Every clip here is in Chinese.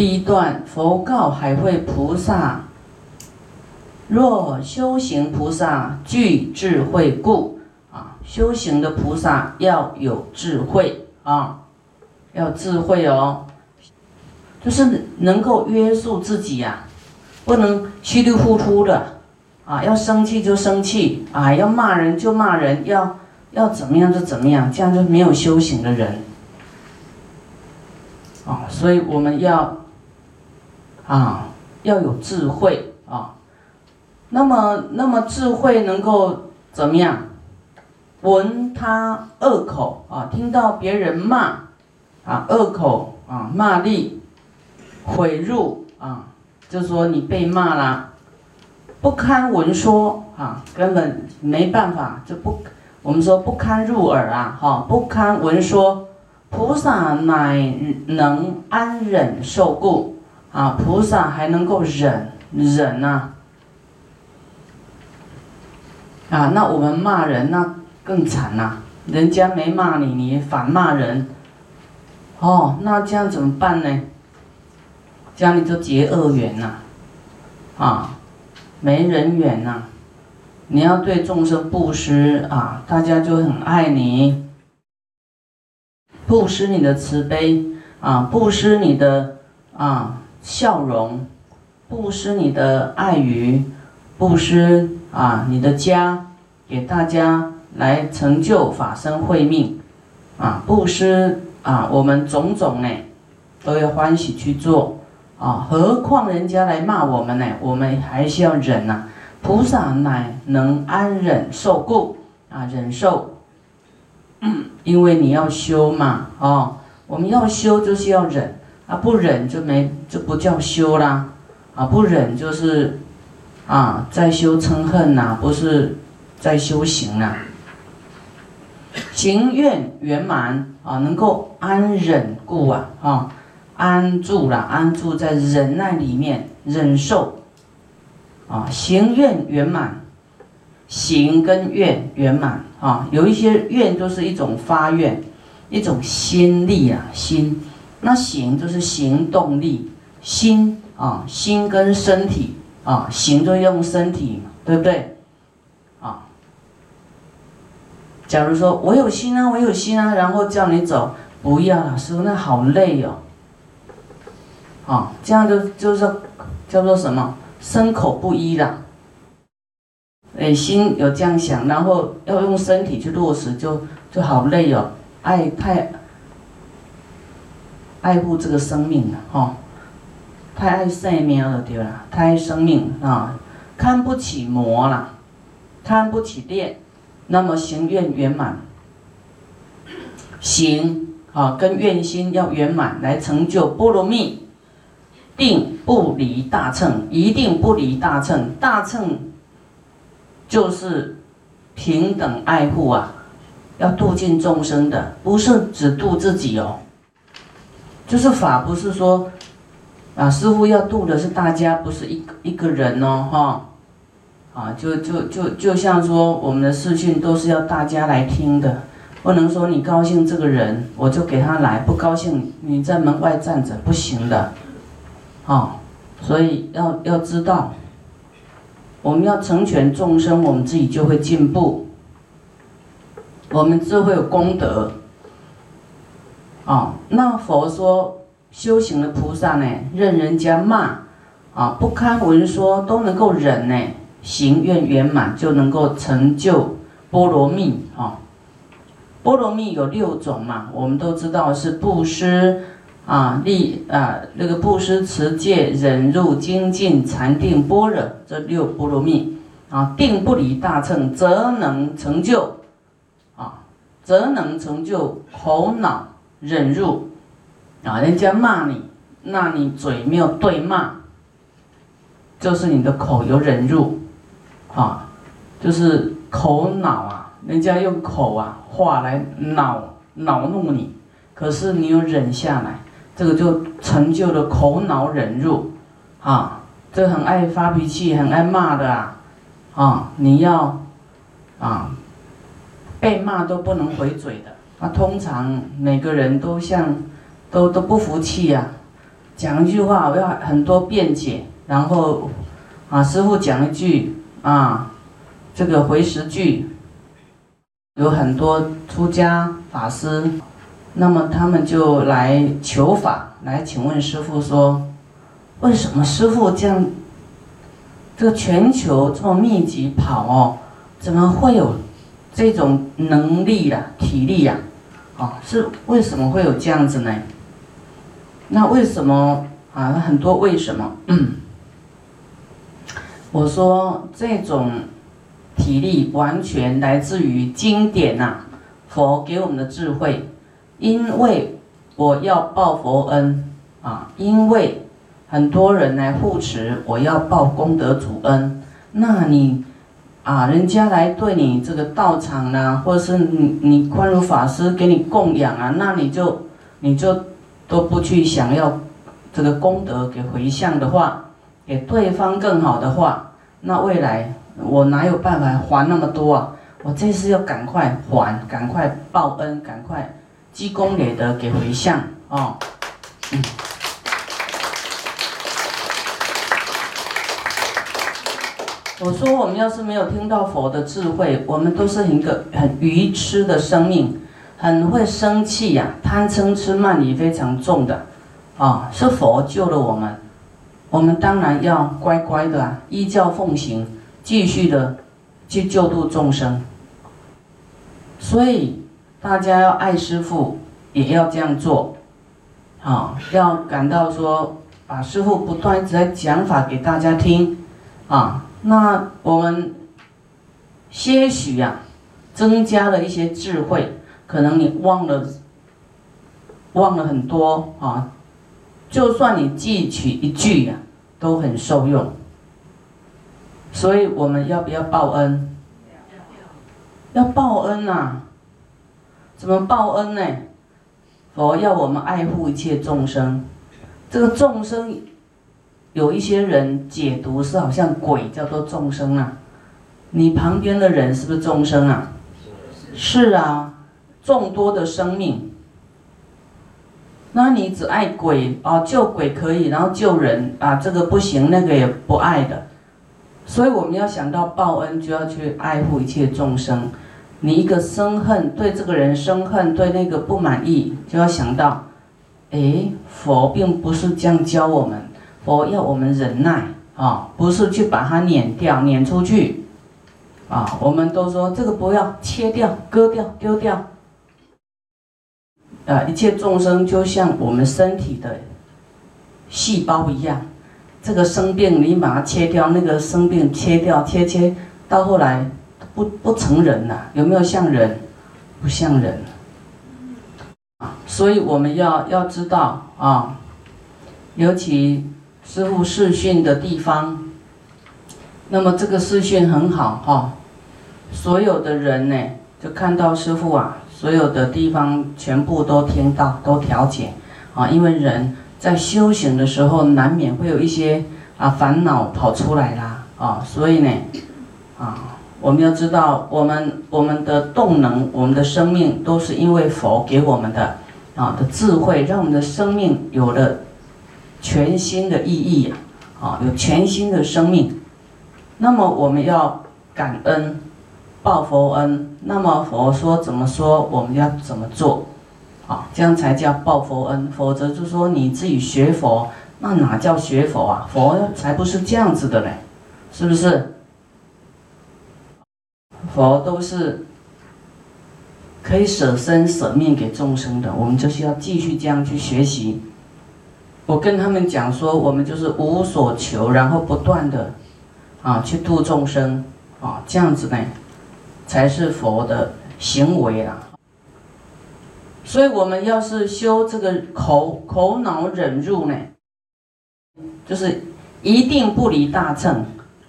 第一段，佛告海会菩萨：若修行菩萨具智慧故，啊，修行的菩萨要有智慧啊，要智慧哦，就是能够约束自己呀，不能稀里糊涂的啊，要生气就生气啊，要骂人就骂人，要要怎么样就怎么样，这样就没有修行的人啊，所以我们要。啊，要有智慧啊，那么那么智慧能够怎么样？闻他恶口啊，听到别人骂啊，恶口啊，骂力毁辱啊，就说你被骂了，不堪闻说啊，根本没办法，就不我们说不堪入耳啊，哈，不堪闻说，菩萨乃能安忍受故。啊，菩萨还能够忍忍呐！啊，那我们骂人那更惨呐！人家没骂你，你反骂人，哦，那这样怎么办呢？这样你就结恶缘呐！啊，没人缘呐！你要对众生布施啊，大家就很爱你，布施你的慈悲啊，布施你的啊。笑容，布施你的爱语，布施啊你的家，给大家来成就法身慧命，啊布施啊我们种种呢，都要欢喜去做啊，何况人家来骂我们呢？我们还是要忍呐。菩萨乃能安忍受故啊，忍受，因为你要修嘛，哦，我们要修就是要忍。啊，不忍就没就不叫修啦，啊，不忍就是，啊，在修嗔恨呐，不是在修行啊。行愿圆满啊，能够安忍故啊，啊，安住了，安住在忍耐里面，忍受，啊，行愿圆满，行跟愿圆满啊，有一些愿都是一种发愿，一种心力啊，心。那行就是行动力，心啊，心跟身体啊，行就用身体，对不对？啊，假如说我有心啊，我有心啊，然后叫你走，不要了，师傅那好累哦。啊，这样就就是叫做什么？身口不一啦。哎，心有这样想，然后要用身体去落实，就就好累哦，爱太。爱护这个生命了，哈，太爱生命了，对啦，太爱生命啊，看不起魔啦，看不起电，那么行愿圆满，行啊，跟愿心要圆满，来成就波罗蜜，定不离大乘，一定不离大乘，大乘就是平等爱护啊，要度尽众生的，不是只度自己哦。就是法不是说，啊，师傅要度的是大家，不是一一个人哦，哈，啊，就就就就像说我们的视讯都是要大家来听的，不能说你高兴这个人我就给他来，不高兴你在门外站着不行的，啊，所以要要知道，我们要成全众生，我们自己就会进步，我们智慧有功德。啊，那佛说修行的菩萨呢，任人家骂，啊，不堪闻说都能够忍呢，行愿圆满就能够成就波罗蜜啊。波罗蜜有六种嘛，我们都知道是布施啊、利啊、那个布施、持戒、忍辱、精进、禅定、般若这六波罗蜜啊，定不离大乘，则能成就啊，则能成就头脑。忍辱，啊，人家骂你，那你嘴没有对骂，就是你的口有忍辱，啊，就是口恼啊，人家用口啊话来恼恼怒你，可是你有忍下来，这个就成就了口恼忍辱，啊，这很爱发脾气、很爱骂的啊，啊，你要，啊，被骂都不能回嘴的。啊，通常每个人都像，都都不服气呀，讲一句话，要很多辩解，然后啊，师傅讲一句啊，这个回十句，有很多出家法师，那么他们就来求法，来请问师傅说，为什么师傅这样，这个全球这么密集跑哦，怎么会有这种能力呀、体力呀？啊，啊是为什么会有这样子呢？那为什么啊？很多为什么？我说这种体力完全来自于经典呐，佛给我们的智慧。因为我要报佛恩啊，因为很多人来护持，我要报功德主恩。那你？啊，人家来对你这个道场呢，或者是你你宽如法师给你供养啊，那你就你就都不去想要这个功德给回向的话，给对方更好的话，那未来我哪有办法还那么多啊？我这次要赶快还，赶快报恩，赶快积功累德给回向啊！嗯。我说，我们要是没有听到佛的智慧，我们都是一个很愚痴的生命，很会生气呀，贪嗔痴慢疑非常重的，啊，是佛救了我们，我们当然要乖乖的依教奉行，继续的去救度众生。所以大家要爱师父，也要这样做，啊，要感到说，把师父不断一直在讲法给大家听，啊。那我们些许呀，增加了一些智慧，可能你忘了，忘了很多啊。就算你记取一句呀，都很受用。所以我们要不要报恩？要报恩呐！怎么报恩呢？佛要我们爱护一切众生，这个众生。有一些人解读是好像鬼叫做众生啊，你旁边的人是不是众生啊？是啊，众多的生命。那你只爱鬼啊，救鬼可以，然后救人啊，这个不行，那个也不爱的。所以我们要想到报恩，就要去爱护一切众生。你一个生恨，对这个人生恨，对那个不满意，就要想到，哎，佛并不是这样教我们。佛要我们忍耐啊，不是去把它撵掉、撵出去啊。我们都说这个不要切掉、割掉、丢掉。啊，一切众生就像我们身体的细胞一样，这个生病你把它切掉，那个生病切掉、切切，到后来不不成人了，有没有像人？不像人。所以我们要要知道啊，尤其。师傅视讯的地方，那么这个视讯很好哈，所有的人呢就看到师傅啊，所有的地方全部都听到，都调解啊，因为人在修行的时候难免会有一些啊烦恼跑出来啦啊，所以呢啊，我们要知道我们我们的动能，我们的生命都是因为佛给我们的啊的智慧，让我们的生命有了。全新的意义呀，啊，有全新的生命。那么我们要感恩，报佛恩。那么佛说怎么说，我们要怎么做，啊，这样才叫报佛恩。否则就说你自己学佛，那哪叫学佛啊？佛才不是这样子的嘞，是不是？佛都是可以舍身舍命给众生的，我们就是要继续这样去学习。我跟他们讲说，我们就是无所求，然后不断的，啊，去度众生，啊，这样子呢，才是佛的行为啊。所以，我们要是修这个口口脑忍入呢，就是一定不离大乘，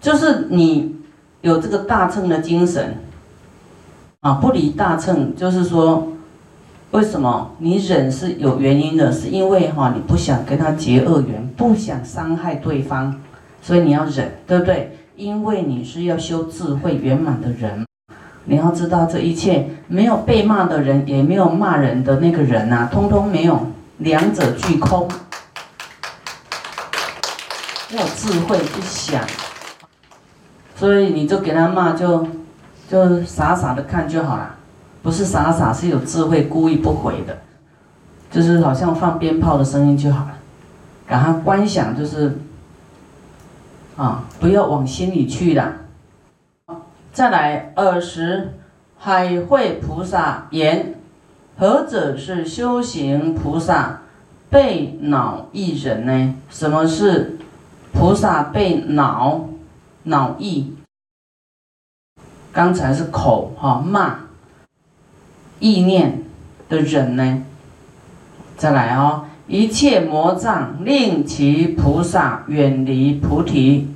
就是你有这个大乘的精神，啊，不离大乘，就是说。为什么你忍是有原因的？是因为哈，你不想跟他结恶缘，不想伤害对方，所以你要忍，对不对？因为你是要修智慧圆满的人，你要知道这一切没有被骂的人，也没有骂人的那个人呐，通通没有，两者俱空。要有智慧去想，所以你就给他骂，就就傻傻的看就好了，不是傻傻，是有智慧，故意不回的，就是好像放鞭炮的声音就好了，然后观想，就是啊，不要往心里去了。再来二十，海会菩萨言：何者是修行菩萨？被恼一人呢？什么是菩萨被恼恼意？刚才是口哈骂意念的人呢？再来哦，一切魔障令其菩萨远离菩提，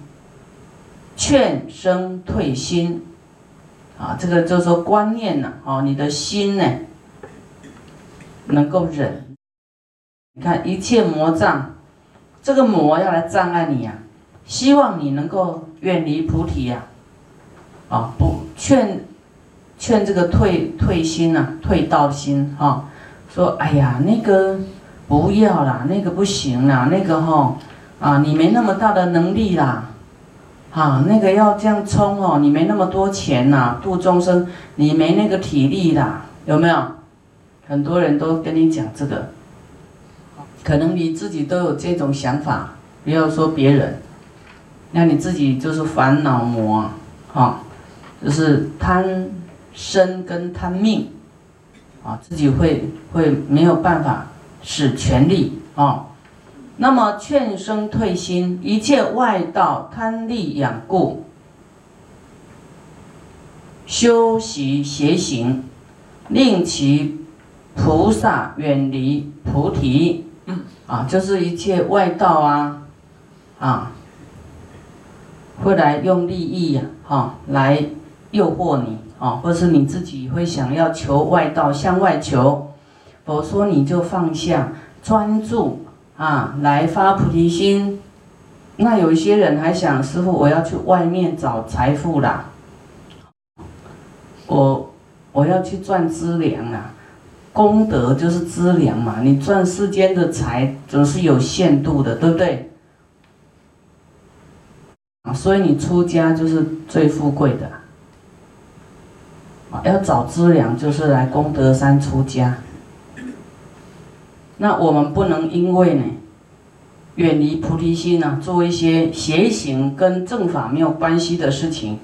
劝生退心啊！这个就是说观念呢，哦，你的心呢能够忍。你看一切魔障，这个魔要来障碍你呀，希望你能够远离菩提呀，啊，不劝劝这个退退心呐，退道心哈，说哎呀那个不要啦，那个不行啦，那个哈啊你没那么大的能力啦，啊那个要这样冲哦，你没那么多钱呐，度众生你没那个体力啦，有没有？很多人都跟你讲这个。可能你自己都有这种想法，不要说别人，那你自己就是烦恼魔，啊，就是贪生跟贪命，啊，自己会会没有办法使全力啊。那么劝生退心，一切外道贪利养故，修习邪行，令其菩萨远离菩提。啊，就是一切外道啊，啊，会来用利益呀，哈，来诱惑你啊，或是你自己会想要求外道向外求，否说你就放下专注啊，来发菩提心。那有一些人还想，师傅我要去外面找财富啦，我我要去赚资粮啊。功德就是资粮嘛，你赚世间的财总是有限度的，对不对？啊，所以你出家就是最富贵的。啊，要找资粮就是来功德山出家。那我们不能因为呢，远离菩提心呢，做一些邪行跟正法没有关系的事情，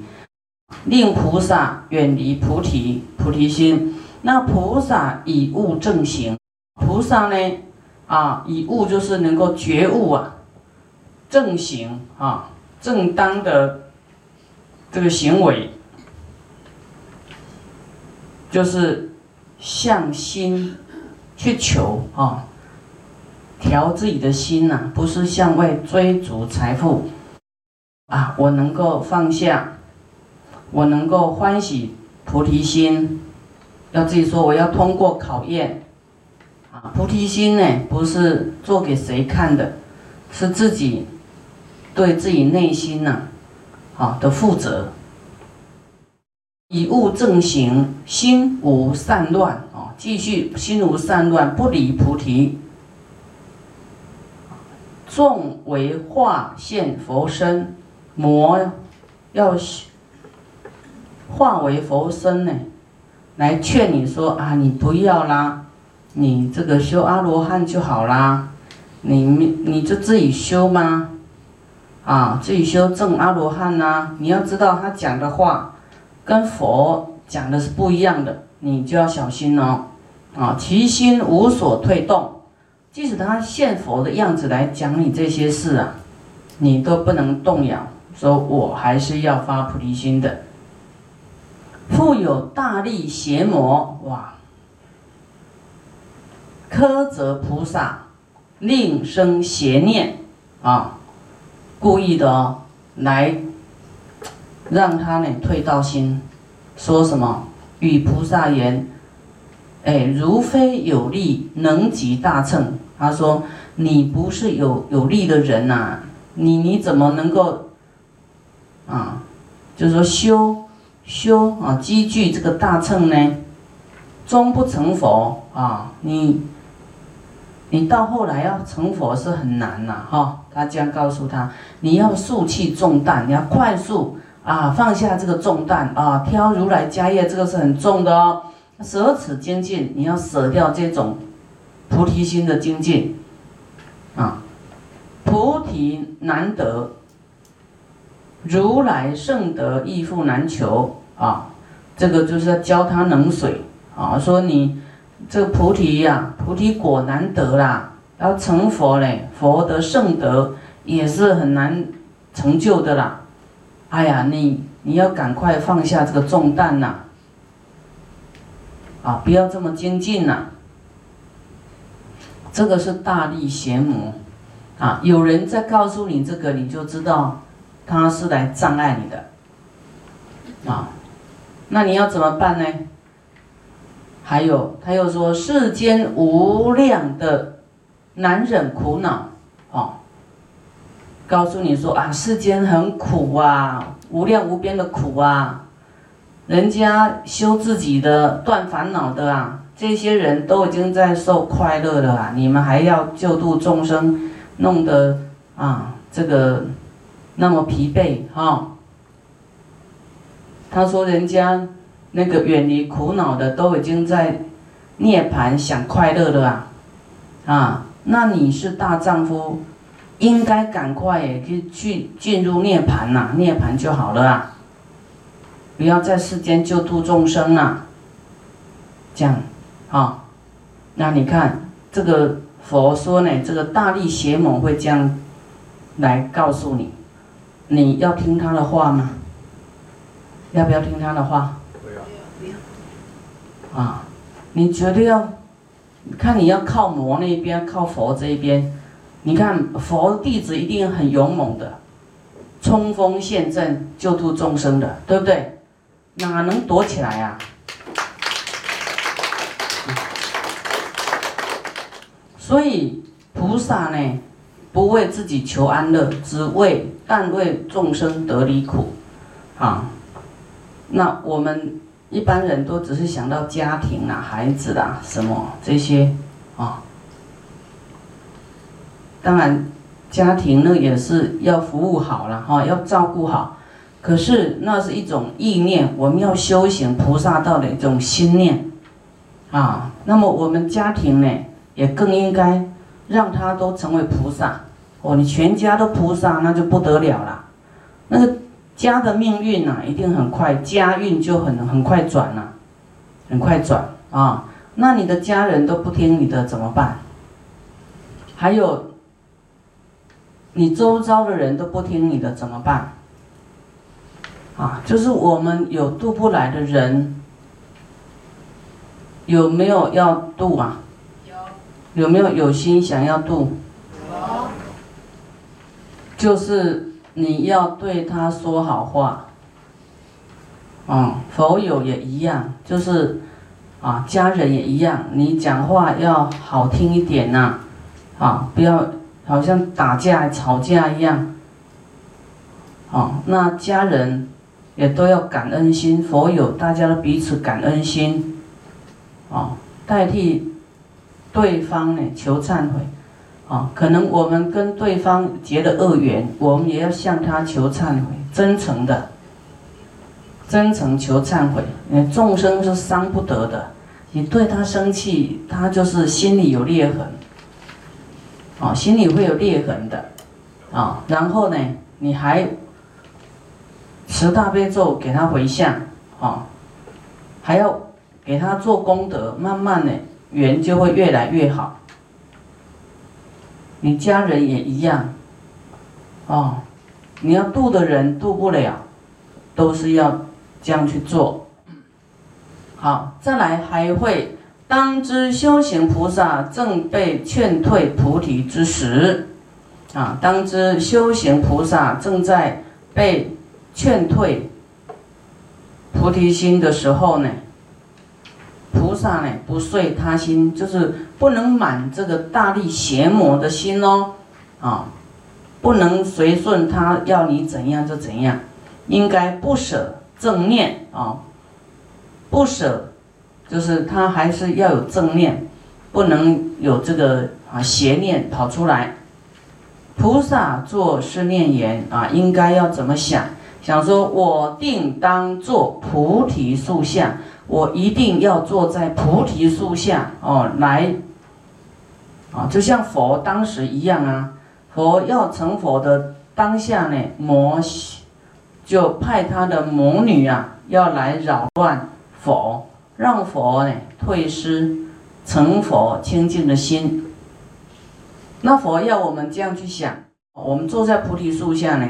令菩萨远离菩提菩提心。那菩萨以悟正行，菩萨呢，啊，以悟就是能够觉悟啊，正行啊，正当的这个行为，就是向心去求啊，调自己的心呐，不是向外追逐财富啊，我能够放下，我能够欢喜菩提心。要自己说，我要通过考验，啊，菩提心呢，不是做给谁看的，是自己对自己内心呐，啊的负责。以物正行，心无散乱啊，继续心无散乱，不离菩提。众为化现佛身，魔要化为佛身呢。来劝你说啊，你不要啦，你这个修阿罗汉就好啦，你你就自己修吗？啊，自己修正阿罗汉呐。你要知道他讲的话，跟佛讲的是不一样的，你就要小心哦。啊，其心无所退动，即使他现佛的样子来讲你这些事啊，你都不能动摇，说我还是要发菩提心的。复有大力邪魔哇，苛责菩萨，令生邪念啊，故意的哦，来让他呢退道心，说什么与菩萨言，哎，如非有力能及大乘，他说你不是有有力的人呐，你你怎么能够啊，就是说修。修啊，积聚这个大乘呢，终不成佛啊！你你到后来要成佛是很难呐，哈。他这样告诉他，你要束气重担，你要快速啊放下这个重担啊，挑如来家业，这个是很重的哦。舍此精进，你要舍掉这种菩提心的精进啊。菩提难得，如来圣德亦复难求啊。这个就是要教他冷水啊，说你这个菩提呀，菩提果难得啦。要成佛嘞，佛的圣德也是很难成就的啦。哎呀，你你要赶快放下这个重担呐！啊，不要这么精进呐。这个是大力邪魔啊！有人在告诉你这个，你就知道他是来障碍你的啊。那你要怎么办呢？还有，他又说世间无量的。难忍苦恼，告诉你说啊，世间很苦啊，无量无边的苦啊，人家修自己的断烦恼的啊，这些人都已经在受快乐了啊，你们还要救度众生，弄得啊这个那么疲惫哈。他说人家那个远离苦恼的都已经在涅盘享快乐了啊，啊。那你是大丈夫，应该赶快也去去进入涅盘呐，涅盘就好了啊！不要在世间救度众生啊！这样，啊，那你看这个佛说呢，这个大力邪魔会这样来告诉你，你要听他的话吗？要不要听他的话？不要，不要。啊，你绝对要。看你要靠魔那边，靠佛这一边，你看佛弟子一定很勇猛的，冲锋陷阵救度众生的，对不对？哪能躲起来啊？所以菩萨呢，不为自己求安乐，只为但为众生得离苦，啊，那我们。一般人都只是想到家庭啊、孩子啊什么这些啊。当然，家庭呢也是要服务好了哈，要照顾好。可是那是一种意念，我们要修行菩萨道的一种心念啊。那么我们家庭呢，也更应该让他都成为菩萨哦。你全家都菩萨，那就不得了了。那个。家的命运呐，一定很快，家运就很很快转呐，很快转啊。那你的家人都不听你的怎么办？还有，你周遭的人都不听你的怎么办？啊，就是我们有渡不来的人，有没有要渡啊？有。有没有有心想要渡？有。就是。你要对他说好话，嗯，佛友也一样，就是啊，家人也一样，你讲话要好听一点呐，啊，不要好像打架吵架一样，啊，那家人也都要感恩心，佛友大家都彼此感恩心，啊，代替对方呢求忏悔。啊，可能我们跟对方结了恶缘，我们也要向他求忏悔，真诚的，真诚求忏悔。众生是伤不得的，你对他生气，他就是心里有裂痕，啊，心里会有裂痕的，啊，然后呢，你还持大悲咒给他回向，啊，还要给他做功德，慢慢的缘就会越来越好。你家人也一样，哦，你要渡的人渡不了，都是要这样去做。好，再来还会当知修行菩萨正被劝退菩提之时，啊，当知修行菩萨正在被劝退菩提心的时候呢。菩萨呢，不遂他心，就是不能满这个大力邪魔的心哦，啊，不能随顺他要你怎样就怎样，应该不舍正念啊，不舍，就是他还是要有正念，不能有这个啊邪念跑出来。菩萨做是念言啊，应该要怎么想？想说，我定当做菩提树下，我一定要坐在菩提树下哦，来啊，就像佛当时一样啊。佛要成佛的当下呢，魔就派他的魔女啊，要来扰乱佛，让佛呢退失成佛清净的心。那佛要我们这样去想，我们坐在菩提树下呢。